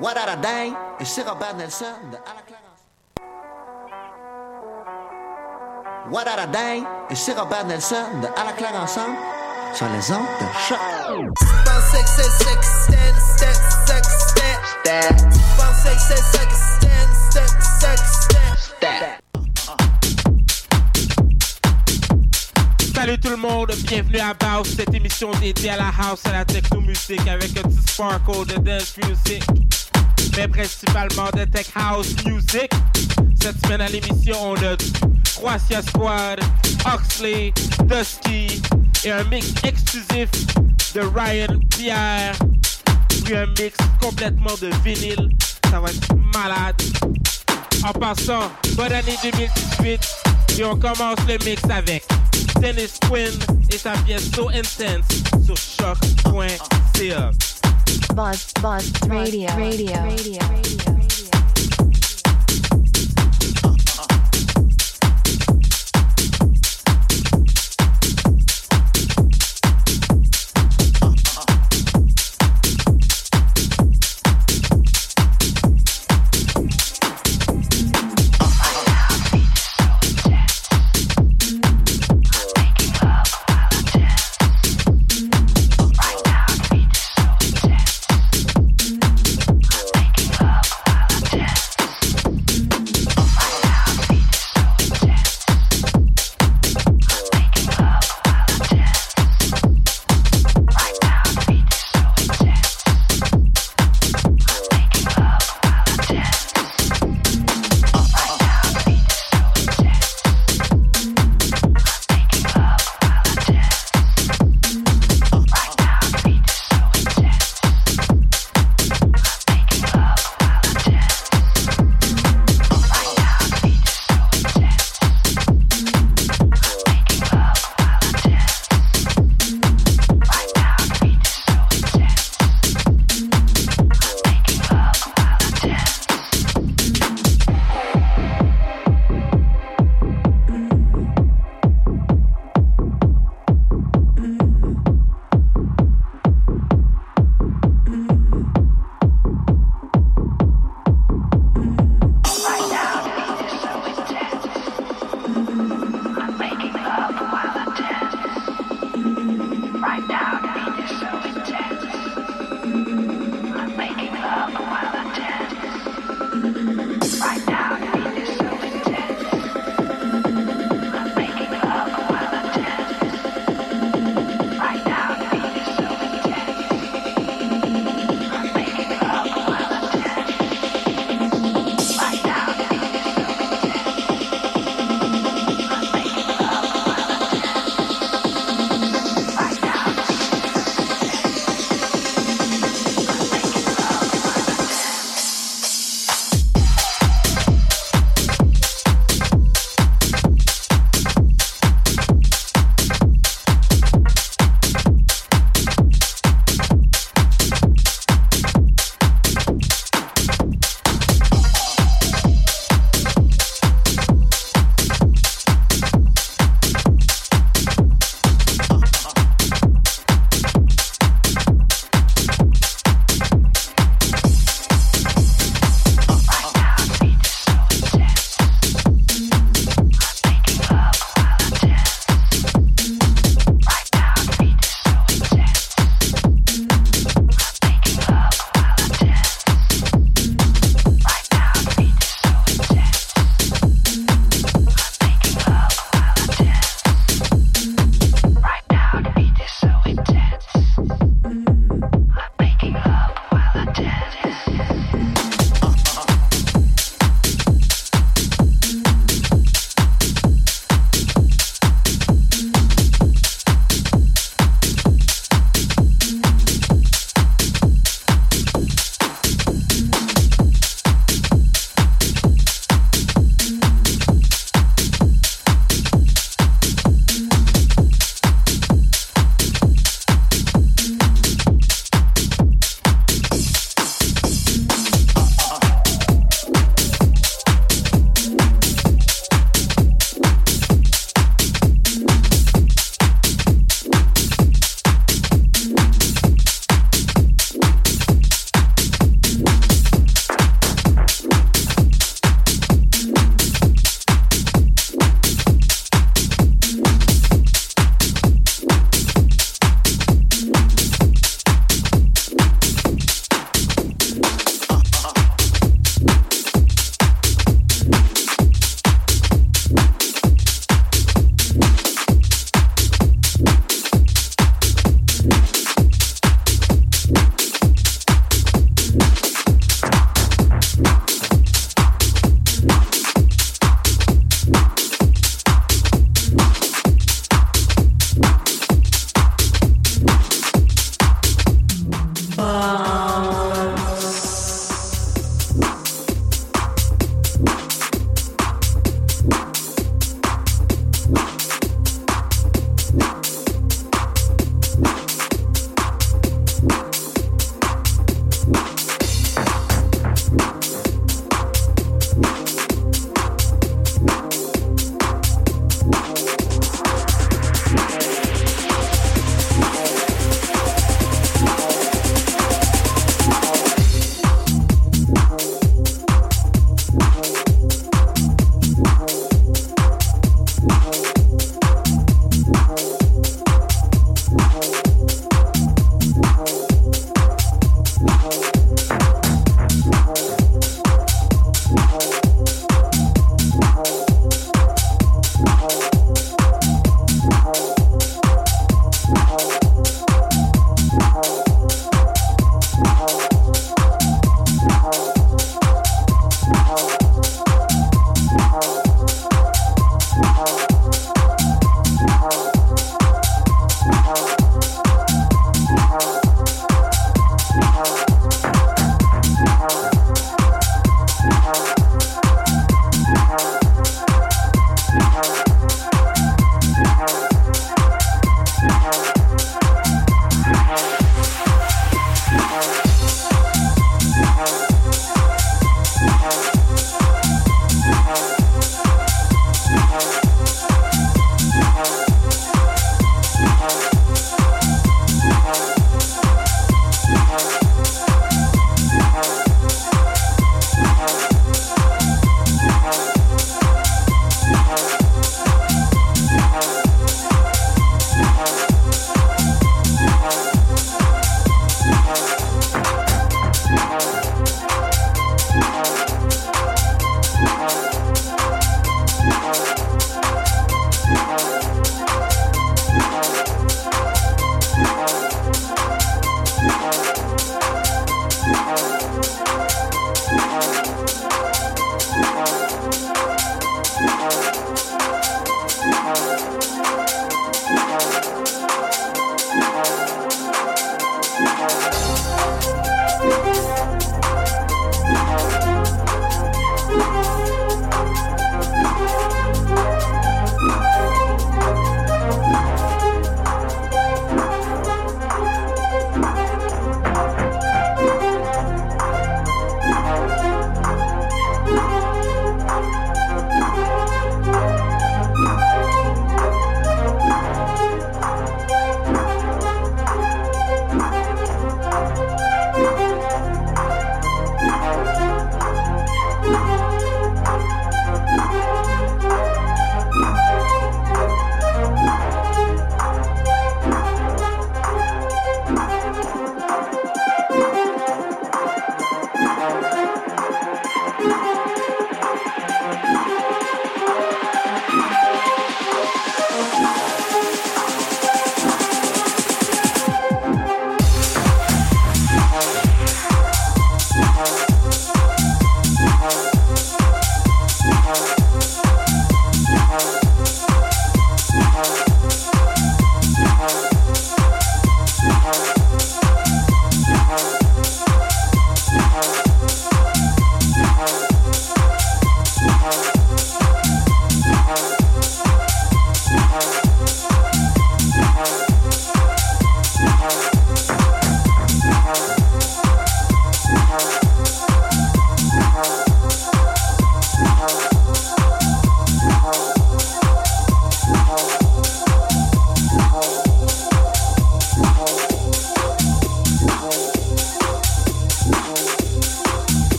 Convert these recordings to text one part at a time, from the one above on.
What a Dang, et c'est Robert Nelson de À la claire ensemble. What a Dang, et c'est Robert Nelson de À la claire ensemble sur les ondes de choc. Salut tout le monde, bienvenue à Baus, cette émission dédiée à la house, à la techno musique avec un petit sparkle de dance music, mais principalement de tech house music. Cette semaine à l'émission, on a Croatia Squad, Oxley, Dusky et un mix exclusif de Ryan Pierre, puis un mix complètement de vinyle. Ça va être malade. En passant, bonne année 2018 et on commence le mix avec Dennis Quinn et sa pièce So Intense sur choc.ca. Buzz, Buzz Radio, Radio, Radio, Radio.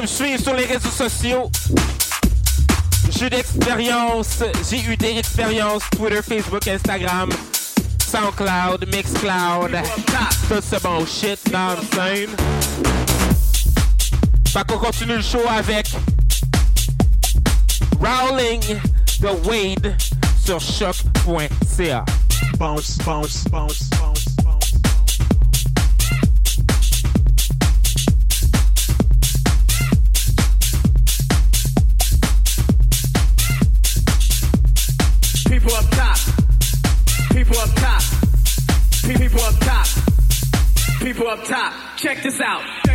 me suivre sur les réseaux sociaux. J'ai d'expérience, j'ai eu des expériences, Twitter, Facebook, Instagram, SoundCloud, Mixcloud, tout ce bon shit dans le scène. Fait continue le show avec Rowling the Wade sur choc.ca. Bounce, bounce, bounce. up top. Check this out.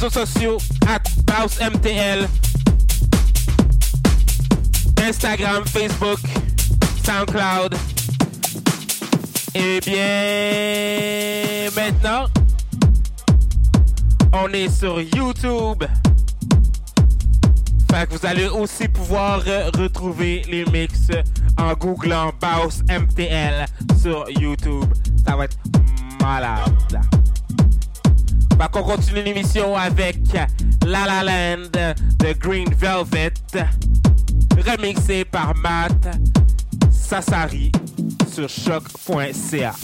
Réseaux sociaux at MTL. Instagram, Facebook, SoundCloud. Et bien maintenant, on est sur YouTube. Fait que vous allez aussi pouvoir retrouver les mix en googlant Baus MTL sur YouTube. Continue l'émission avec La La Land de Green Velvet, remixé par Matt Sassari sur choc.ca.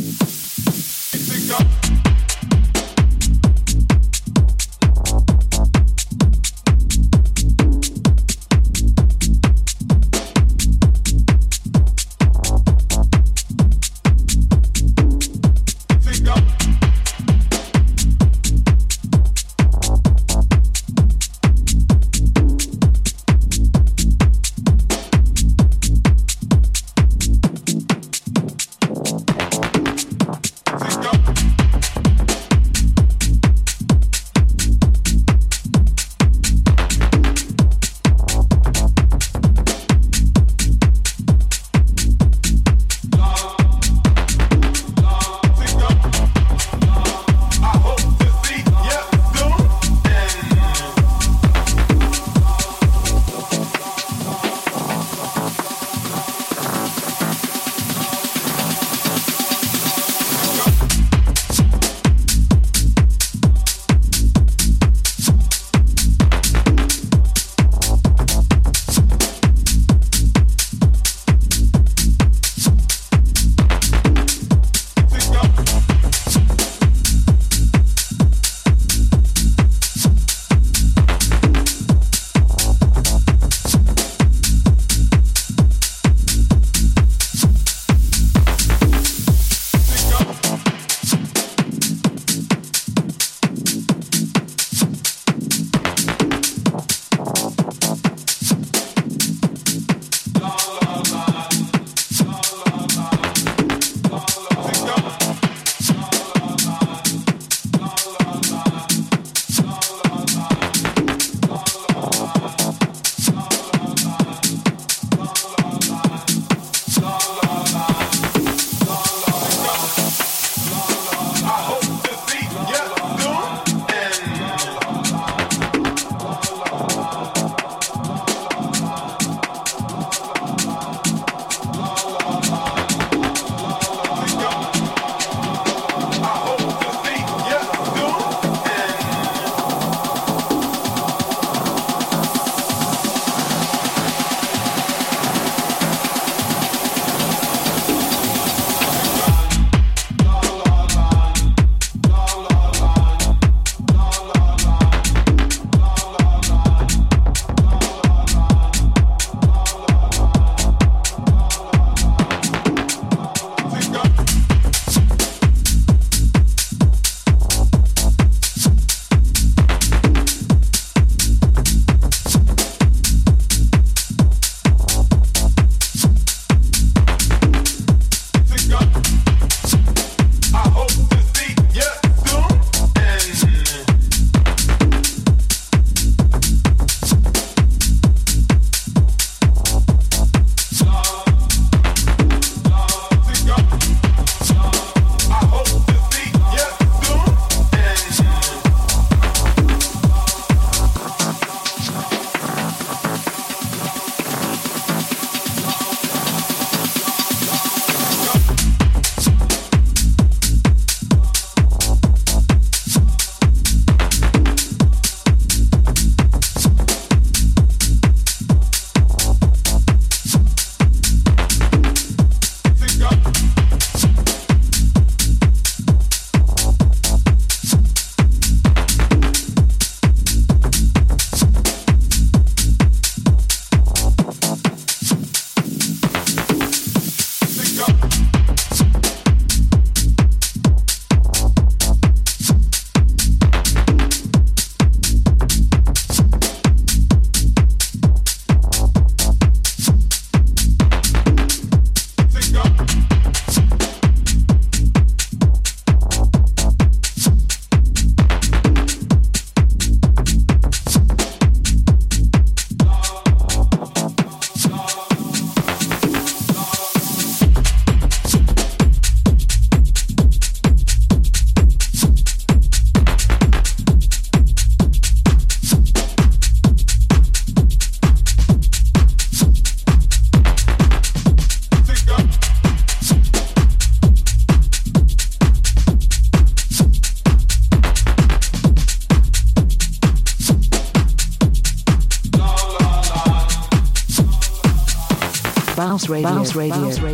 Radio. Bounce Radio. Bounce Radio.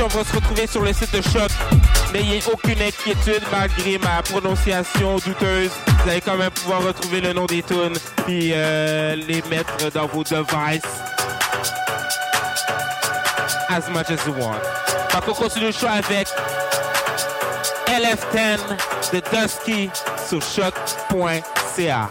L'émission va se retrouver sur le site de Choc. N'ayez aucune inquiétude malgré ma prononciation douteuse. Vous allez quand même pouvoir retrouver le nom des tunes puis euh, les mettre dans vos devices as much as you want. Fait qu'on continue le show avec LF10 de Dusky sur choc.ca.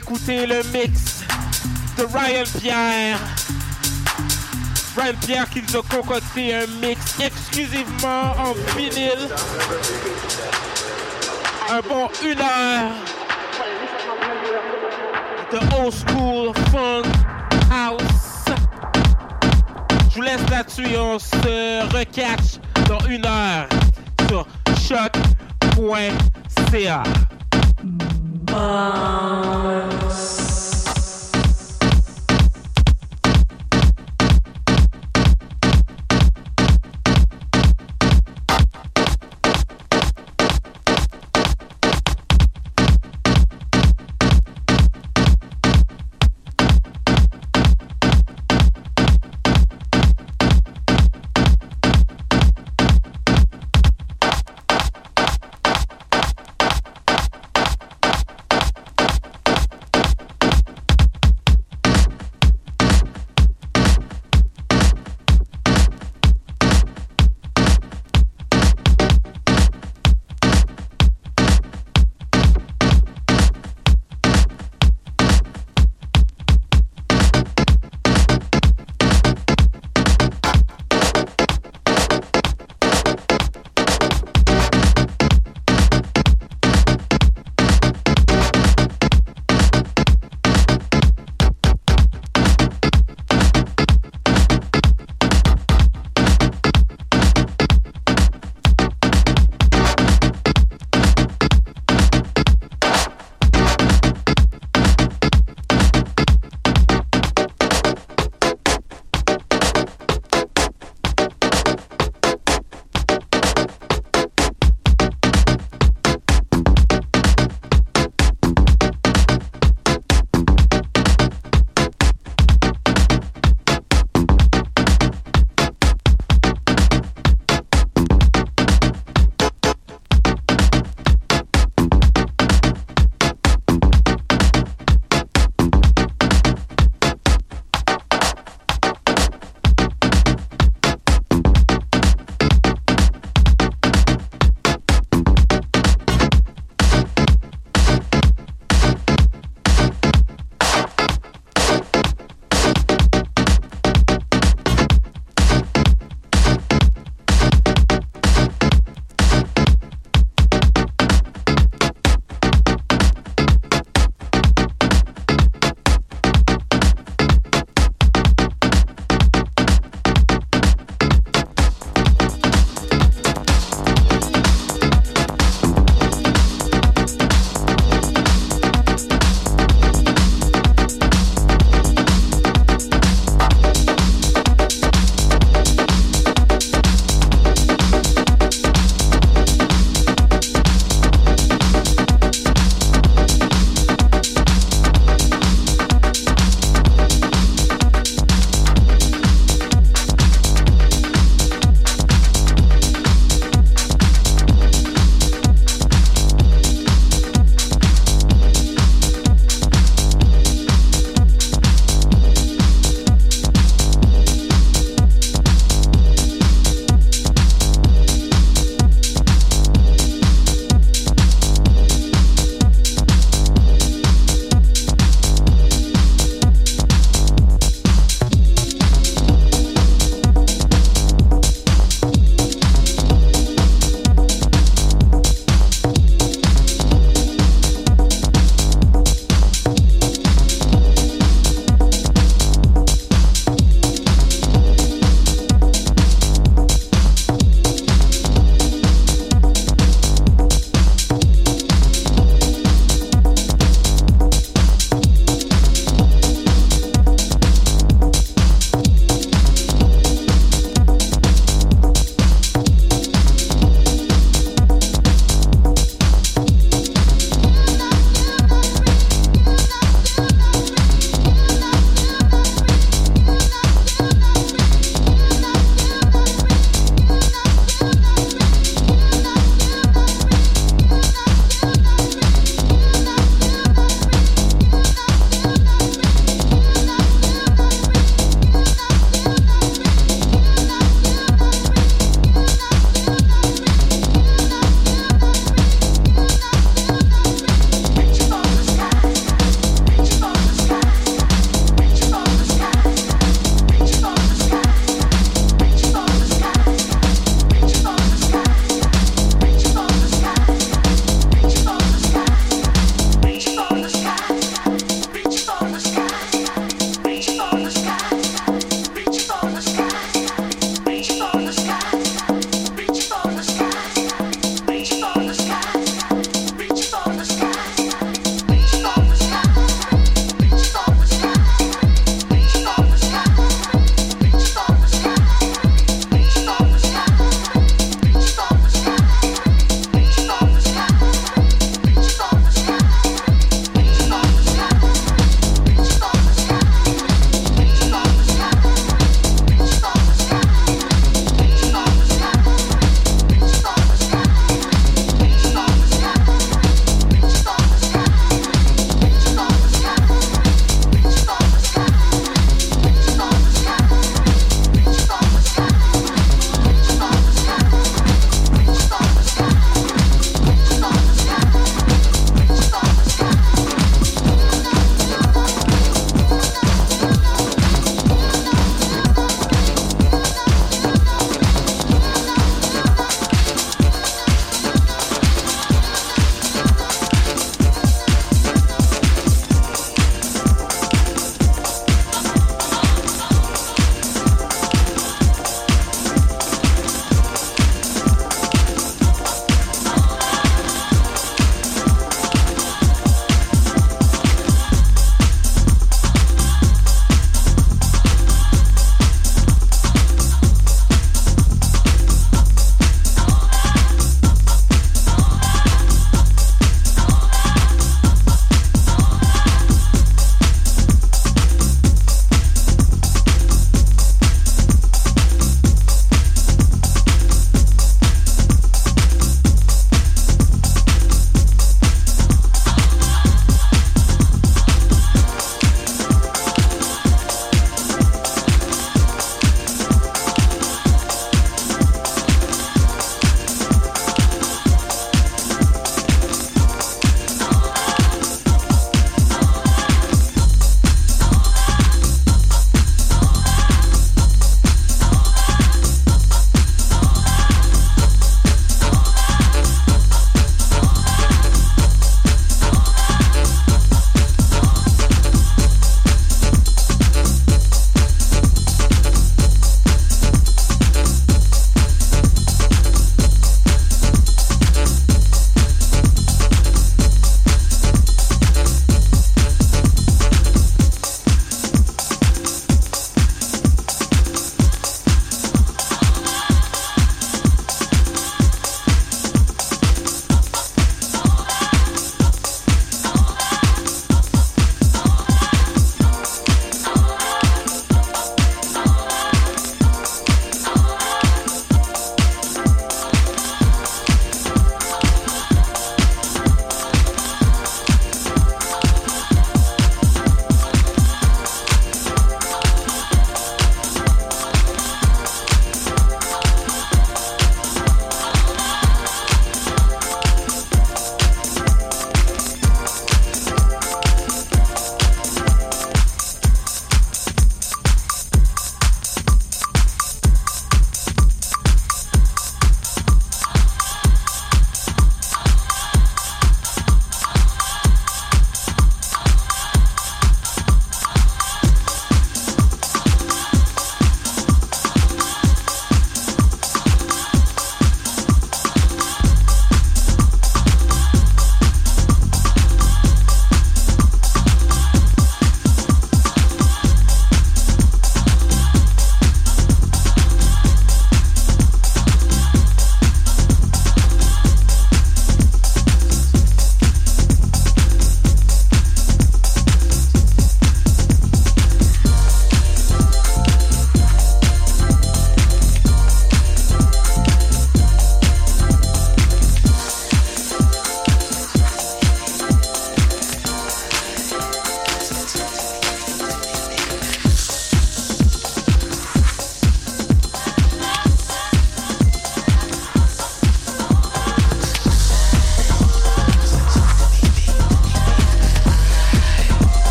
écouter le mix de Ryan Pierre. Ryan Pierre qui nous a concocté un mix exclusivement en vinyle. Un bon une heure de old school funk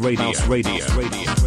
Radio. House Radio. Radio.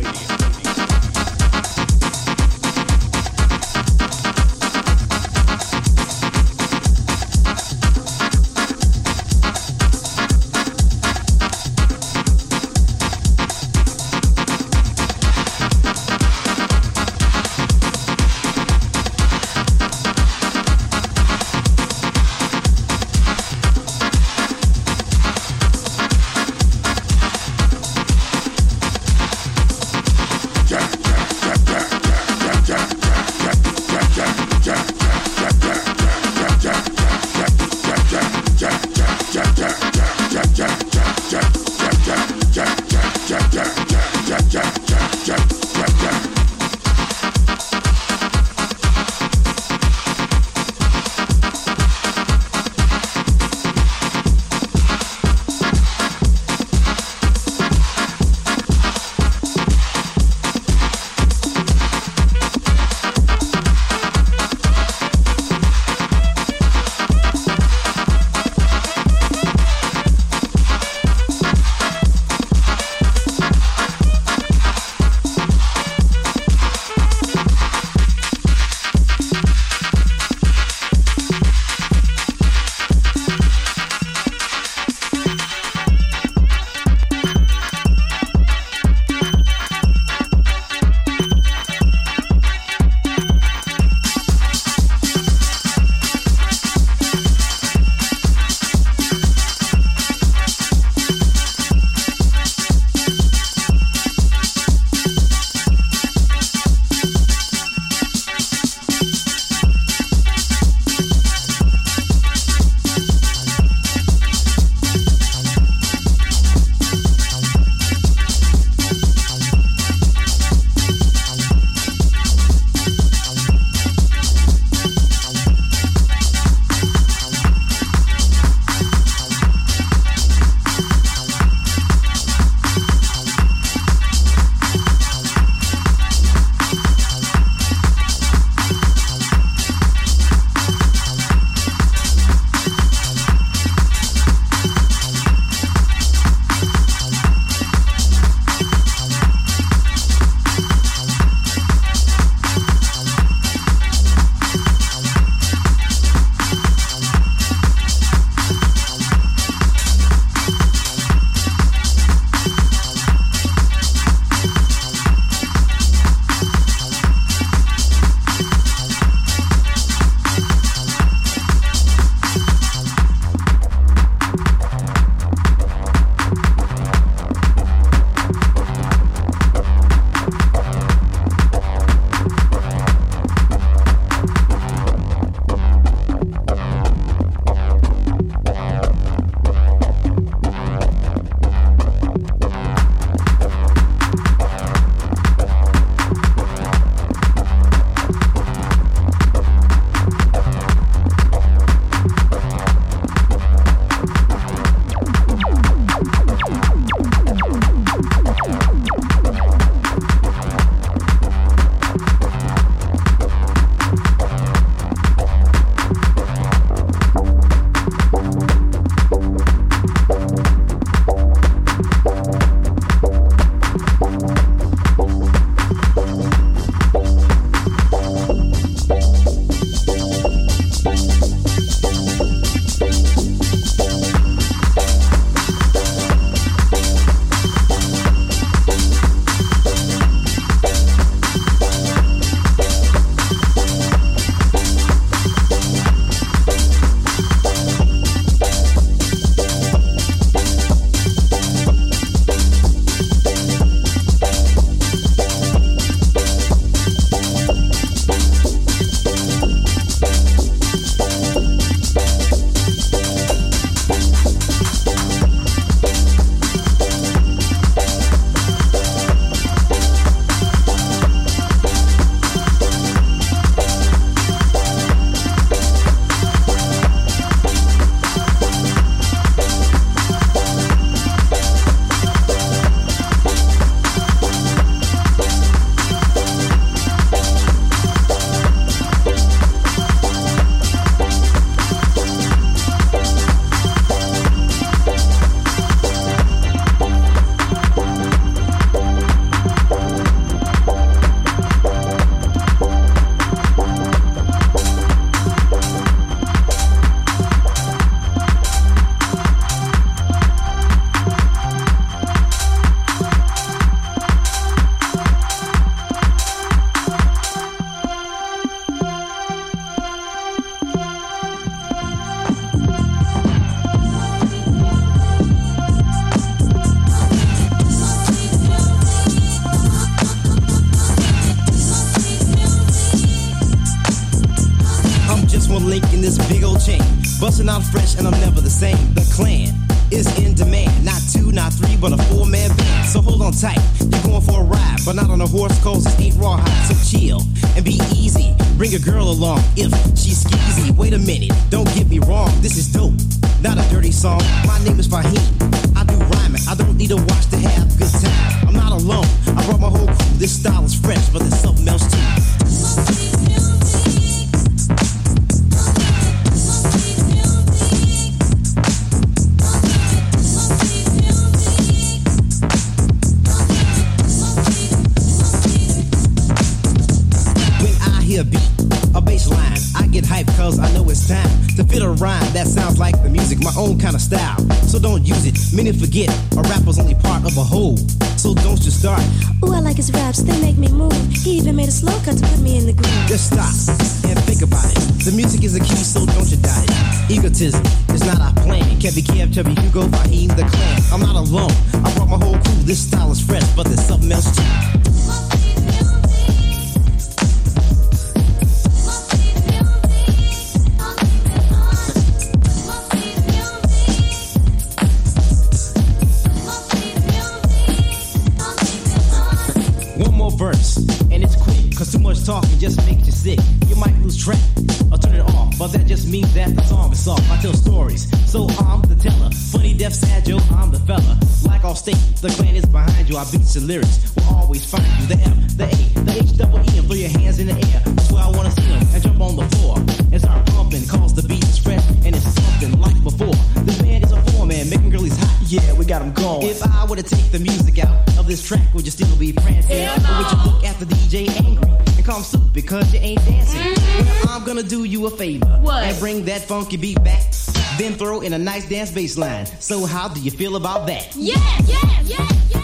plan is behind you. I beat the lyrics. We'll always find you. The M, the A, the H double E, and throw your hands in the air. That's where I wanna see them. And jump on the floor and start pumping. Cause the beat's fresh and it's something like before. This band is a four man, making girlies hot. Yeah, we got them going. If I were to take the music out of this track, would you still be prancing? Yeah, no. Or would you look at the DJ angry and call him stupid because you ain't dancing? Mm -hmm. Well, I'm gonna do you a favor what? and bring that funky beat back then throw in a nice dance bass line. So how do you feel about that? Yeah, yeah, yeah, yeah.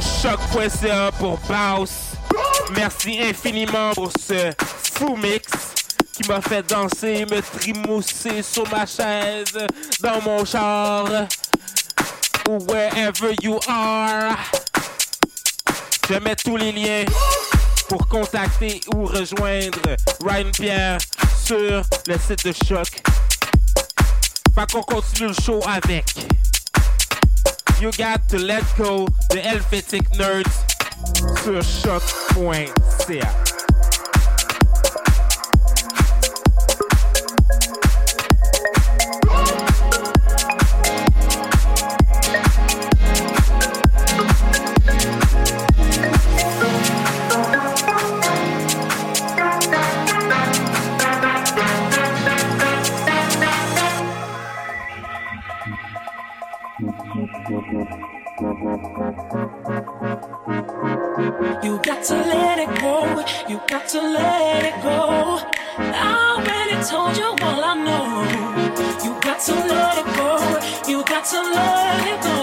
sur choc.ca pour Bounce. Merci infiniment pour ce fou mix qui m'a fait danser, me trimousser sur ma chaise, dans mon char, ou wherever you are. Je mets tous les liens pour contacter ou rejoindre Ryan Pierre sur le site de Choc. Fait qu'on continue le show avec. you got to let go the elphitic nerds to a shot point. See. to let it go.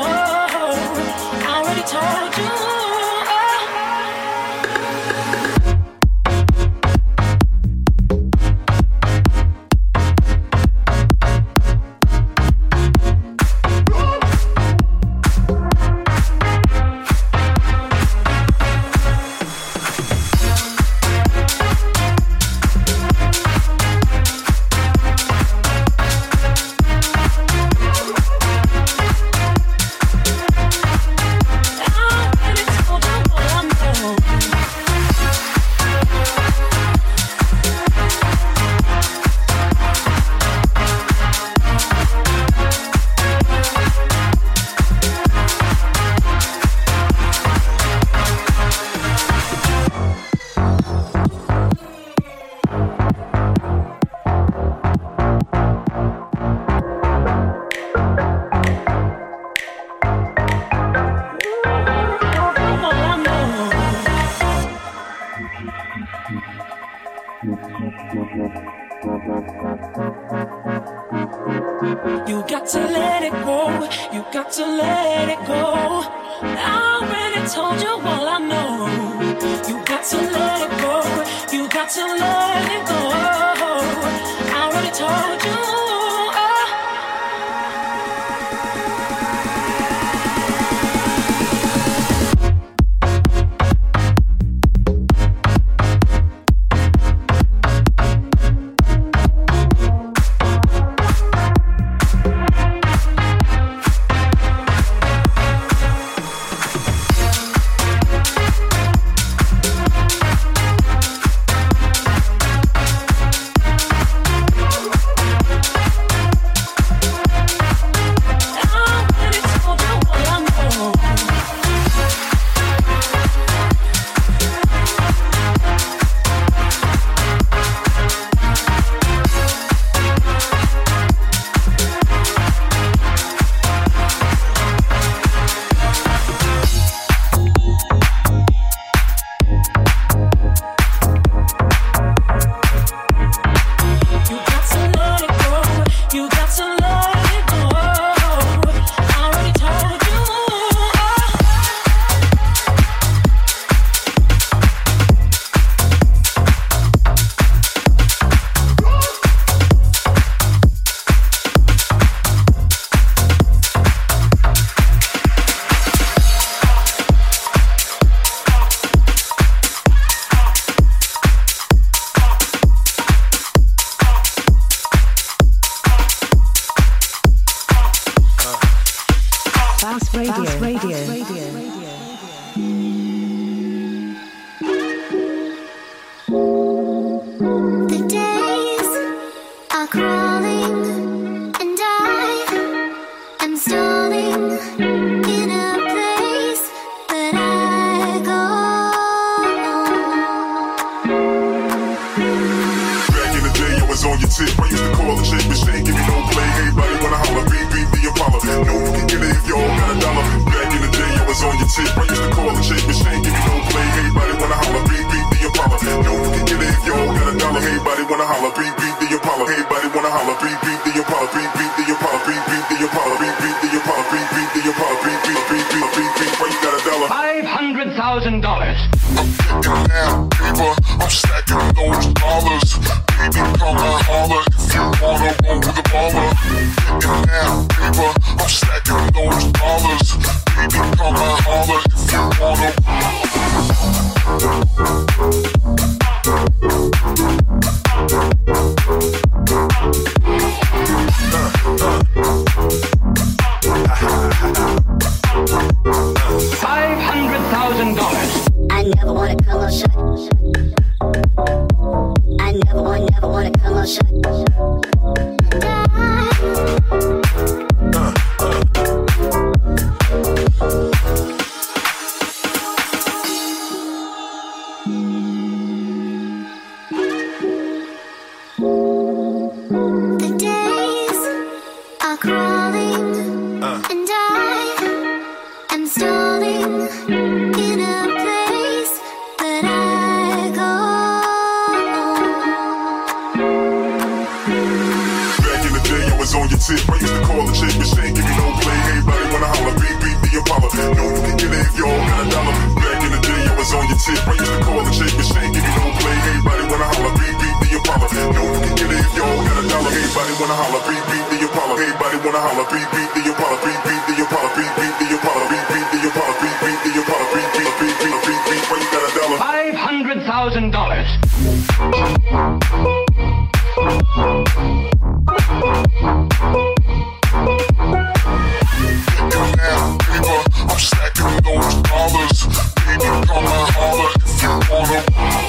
I'm stacking those dollars. Baby, come and holler if you wanna.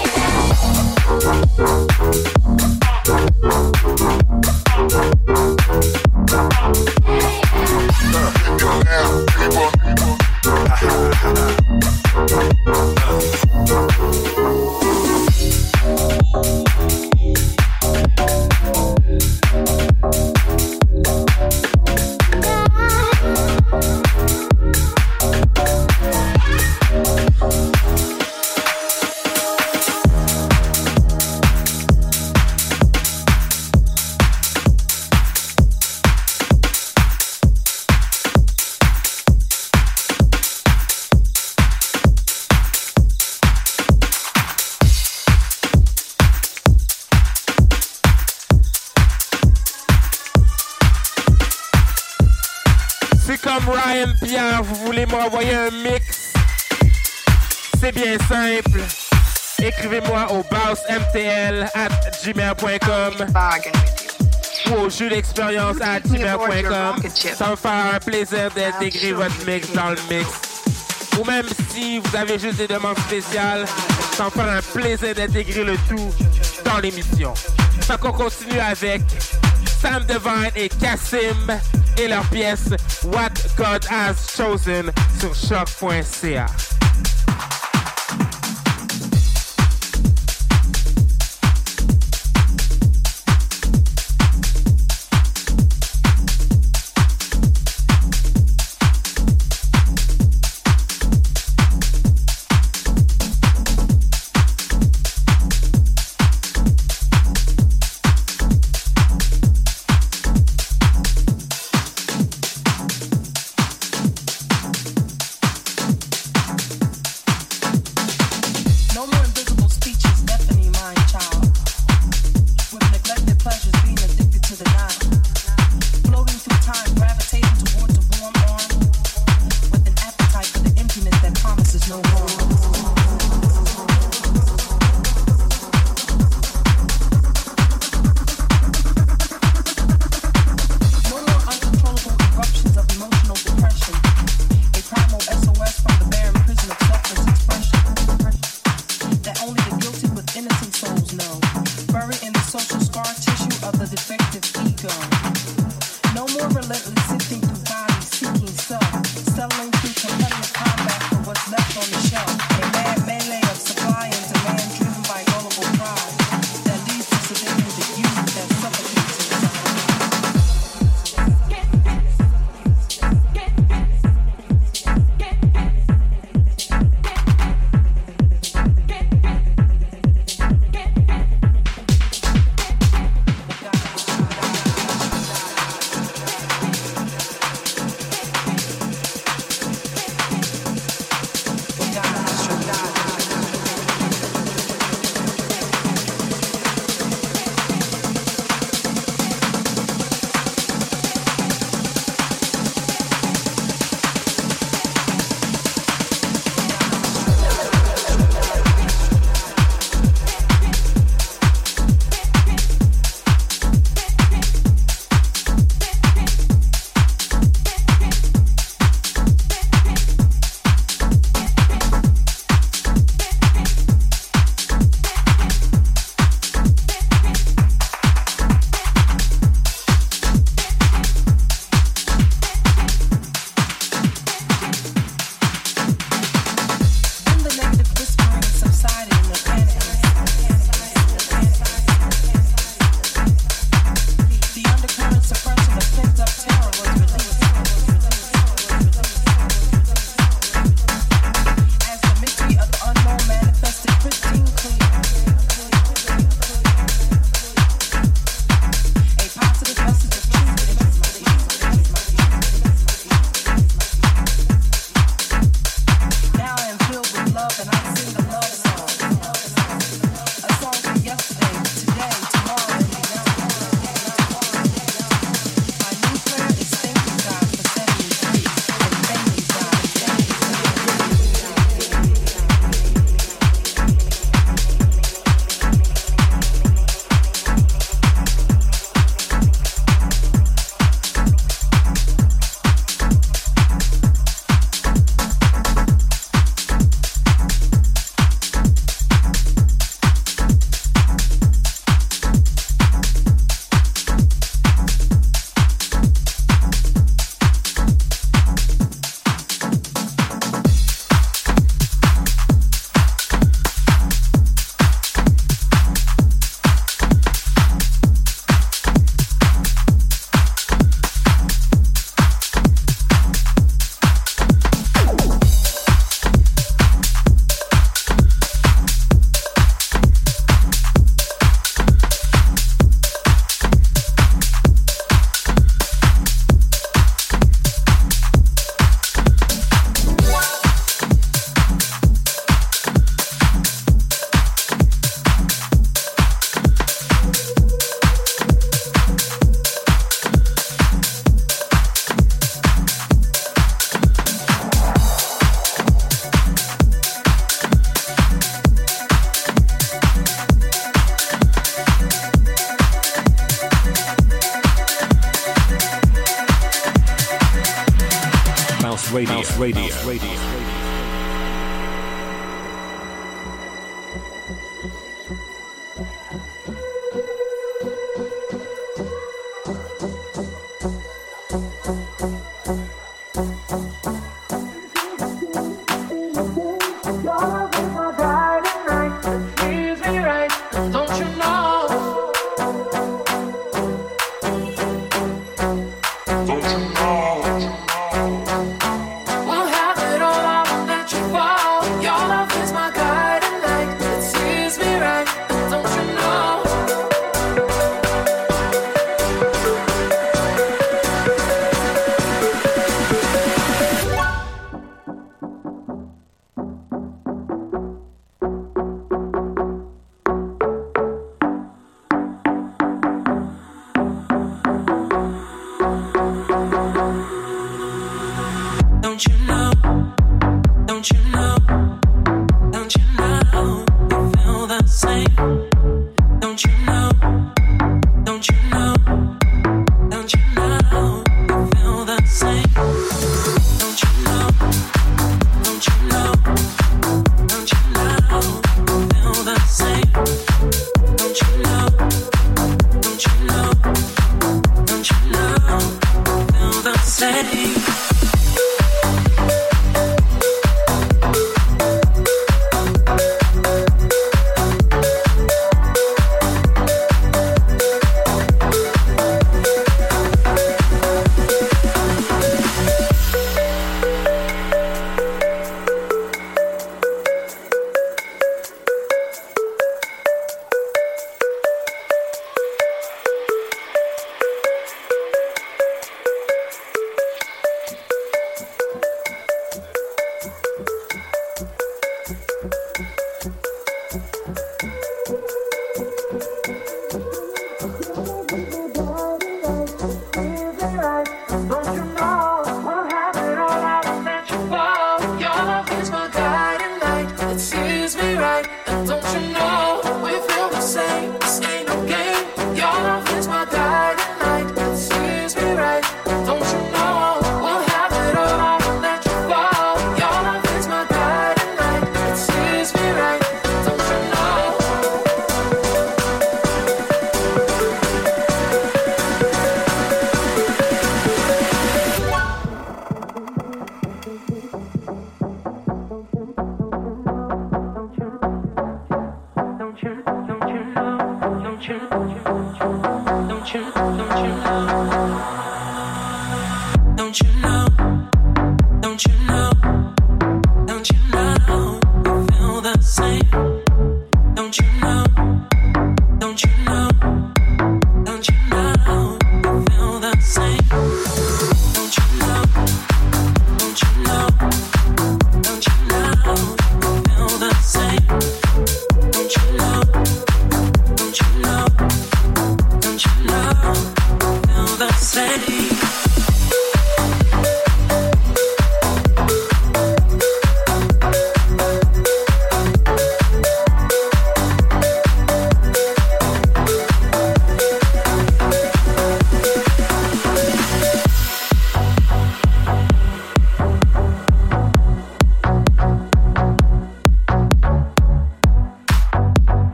mtl at gmail.com ou au d'expérience at gmail.com. Ça me fera un plaisir d'intégrer votre mix dans le mix. Ou même si vous avez juste des demandes spéciales, ça me fera un plaisir d'intégrer le tout dans l'émission. Donc on continue avec Sam Devine et Cassim et leur pièce What God Has Chosen sur choc.ca.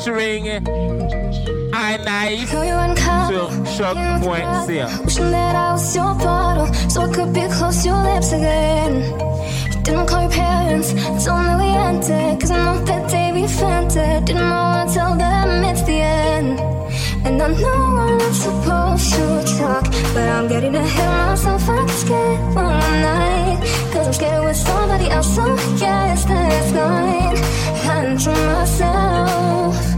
featuring I Nice Wishing that I was your bottle so I could be close to your lips again. You didn't call your parents, it's only we. Cause I know that they be. Didn't wanna tell them it's the end. And I know I'm not supposed to talk, but I'm getting ahead of myself. I'm scared night. Cause I'm scared with somebody else, so yes, that's fine. Myself.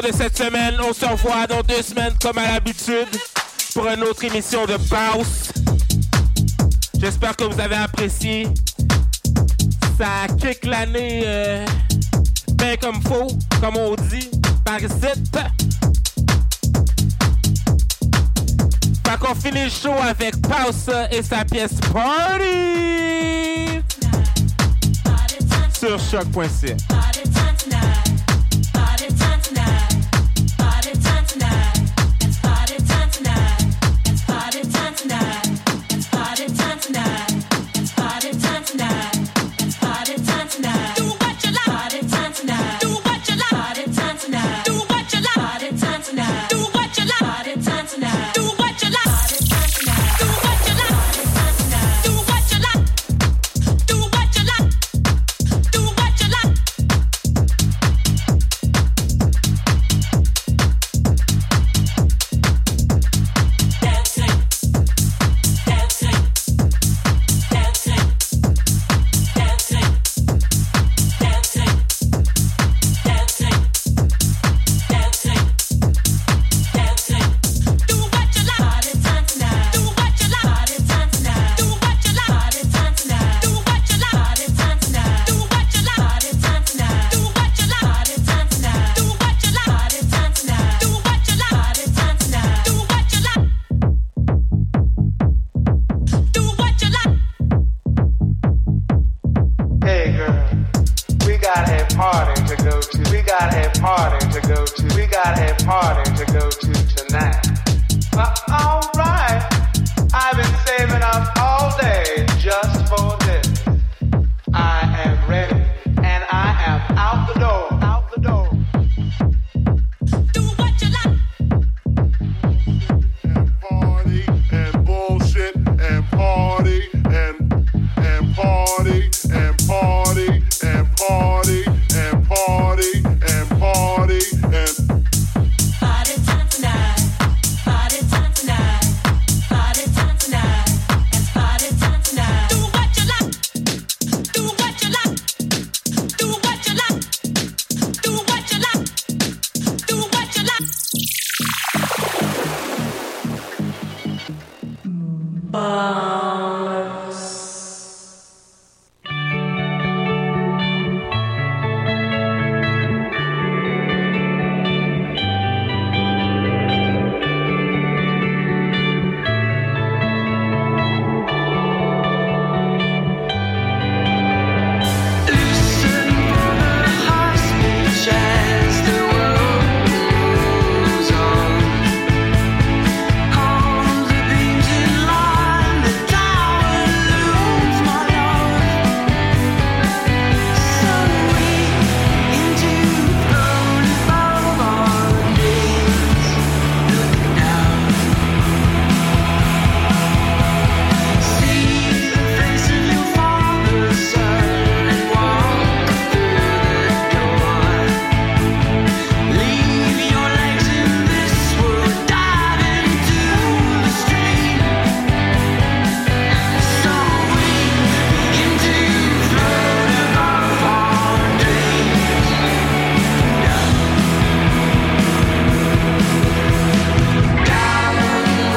De cette semaine. On se revoit dans deux semaines comme à l'habitude pour une autre émission de Bounce. J'espère que vous avez apprécié. Ça kick l'année euh, bien comme faux, comme on dit, par ici. Fait qu'on finit le show avec Pause et sa pièce Party sur choc.ca.